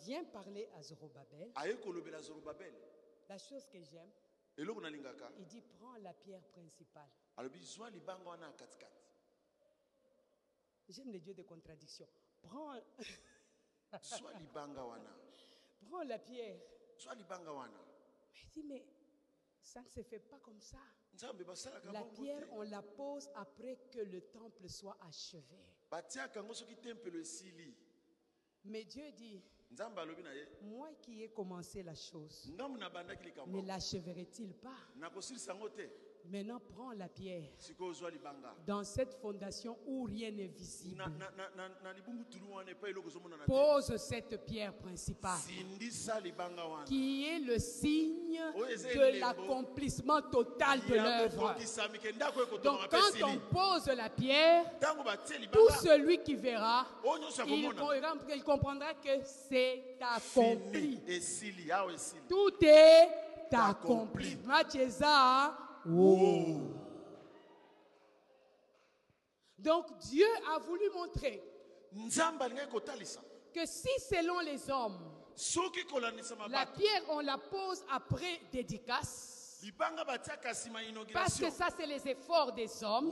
vient parler à Zorobabel, la chose que j'aime, il dit prends la pierre principale. J'aime les dieux de contradiction. Prends, zwa libanga wana prends la pierre. zwa libanga wana Mais il dit, mais ça ne se fait pas comme ça. La pierre, on la pose après que le temple soit achevé. Mais Dieu dit, moi qui ai commencé la chose, ne l'achèverait-il pas? Maintenant, prends la pierre. Dans cette fondation où rien n'est visible, pose cette pierre principale. Qui est le signe Oh, de l'accomplissement total de l'œuvre. Donc, quand on pose la pierre, tout celui qui verra, ya il, comprendra que c'est accompli. Tout est Accompli. accompli. Macheza, Donc Dieu a voulu montrer que si selon les hommes, la pierre on la pose après dédicace, parce que ça c'est les efforts des hommes,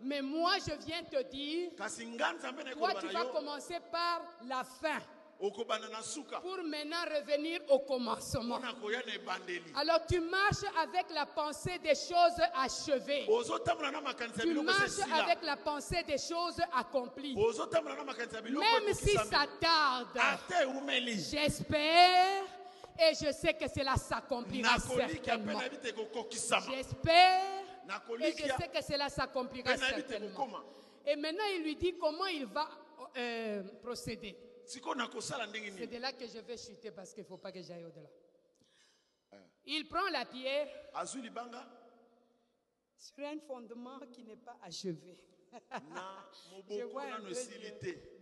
mais moi je viens te dire, toi tu vas commencer par la fin pour maintenant revenir au commencement. Alors tu marches avec la pensée des choses achevées. Tu marches avec la pensée des choses accomplies. Même si ça tarde, j'espère et je sais que cela s'accomplira certainement. J'espère et je sais que cela s'accomplira certainement. Et maintenant, il lui dit comment il va euh, procéder. C'est de là que je vais chuter parce qu'il ne faut pas que j'aille au-delà. Euh. Il prend la pierre sur un fondement qui n'est pas achevé. Je vois un peu de-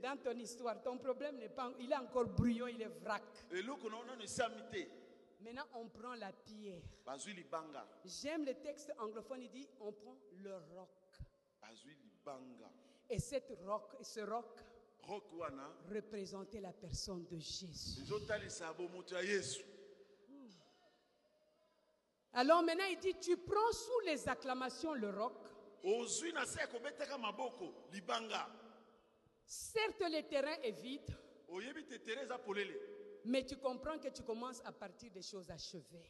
dans ton histoire, ton problème n'est pas, il est encore brouillon, il est vrac. Maintenant, on prend la pierre. J'aime le texte anglophone, il dit, on prend le roc. Et cette roc, ce roc représentait la personne de Jésus. yesu Alors maintenant, il dit, tu prends sous les acclamations le roc. Certes, le terrain est vide, mais tu comprends que tu commences à partir des choses achevées.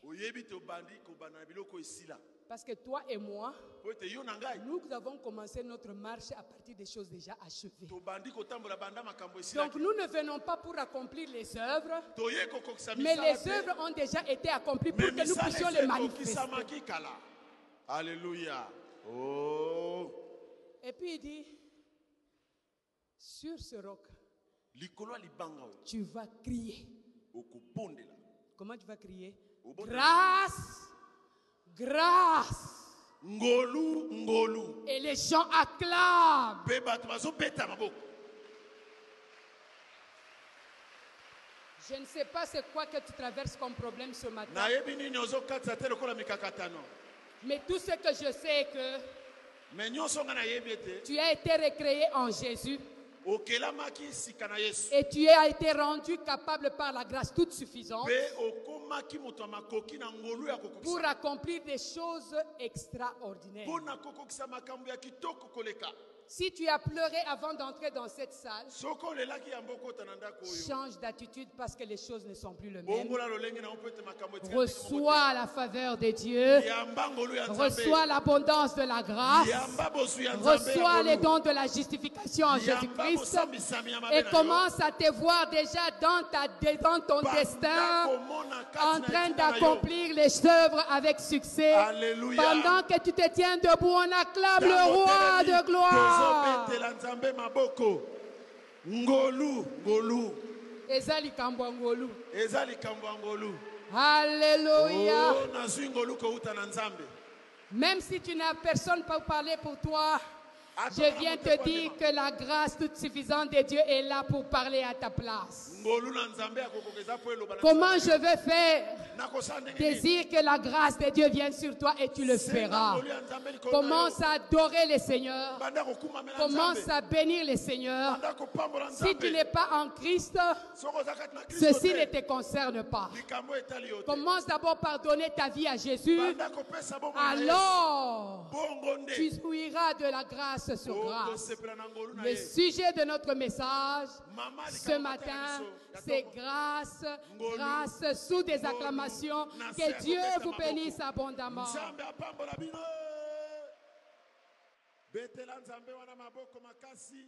Parce que toi et moi, nous avons commencé notre marche à partir des choses déjà achevées. Donc nous ne venons pas pour accomplir les œuvres, mais les œuvres ont déjà été accomplies pour que nous puissions les manifester. alleluya oh. Et puis il dit, sur ce roc, tu vas crier. Comment tu vas crier? Grâce, grâce. ngolu ngolu. Et les gens acclament. Je ne sais pas c'est quoi que tu traverses comme problème ce matin, mais tout ce que je sais est que tu as été recréé en Jésus et tu as été rendu capable par la grâce toute suffisante pour accomplir des choses extraordinaires. Si tu as pleuré avant d'entrer dans cette salle, change d'attitude parce que les choses ne sont plus les mêmes. Reçois la faveur de Dieu. yamba ngolu ya nzambe Reçois l'abondance de la grâce. Reçois les dons de la justification en Jésus-Christ. Et commence à te voir déjà dans, ta, dans ton destin en train d'accomplir les œuvres avec succès. Pendant que tu te tiens debout, on acclame le roi de gloire. Tozobetela nzambe maboko ngolu ngolu Eza likambo ya ngolu. eza likambo ya ngolu Alléluia. Oh, nazwi ngolu kouta na nzambe Même si tu n'as personne pour parler pour toi, Je viens te dire que la grâce toute suffisante de Dieu est là pour parler à ta place. Comment je vais faire? Désire que la grâce de Dieu vienne sur toi et tu le feras. Commence à adorer le Seigneur. Commence à bénir le Seigneur. Si tu n'es pas en Christ, ceci ne te concerne pas. Commence d'abord par donner ta vie à Jésus. Alors, tu jouiras de la grâce sur grâce. Le sujet de notre message ce matin, c'est grâce, grâce sous des acclamations. Que Dieu vous bénisse abondamment. nzambe apambola bino. Betela nzambe wana maboko makasi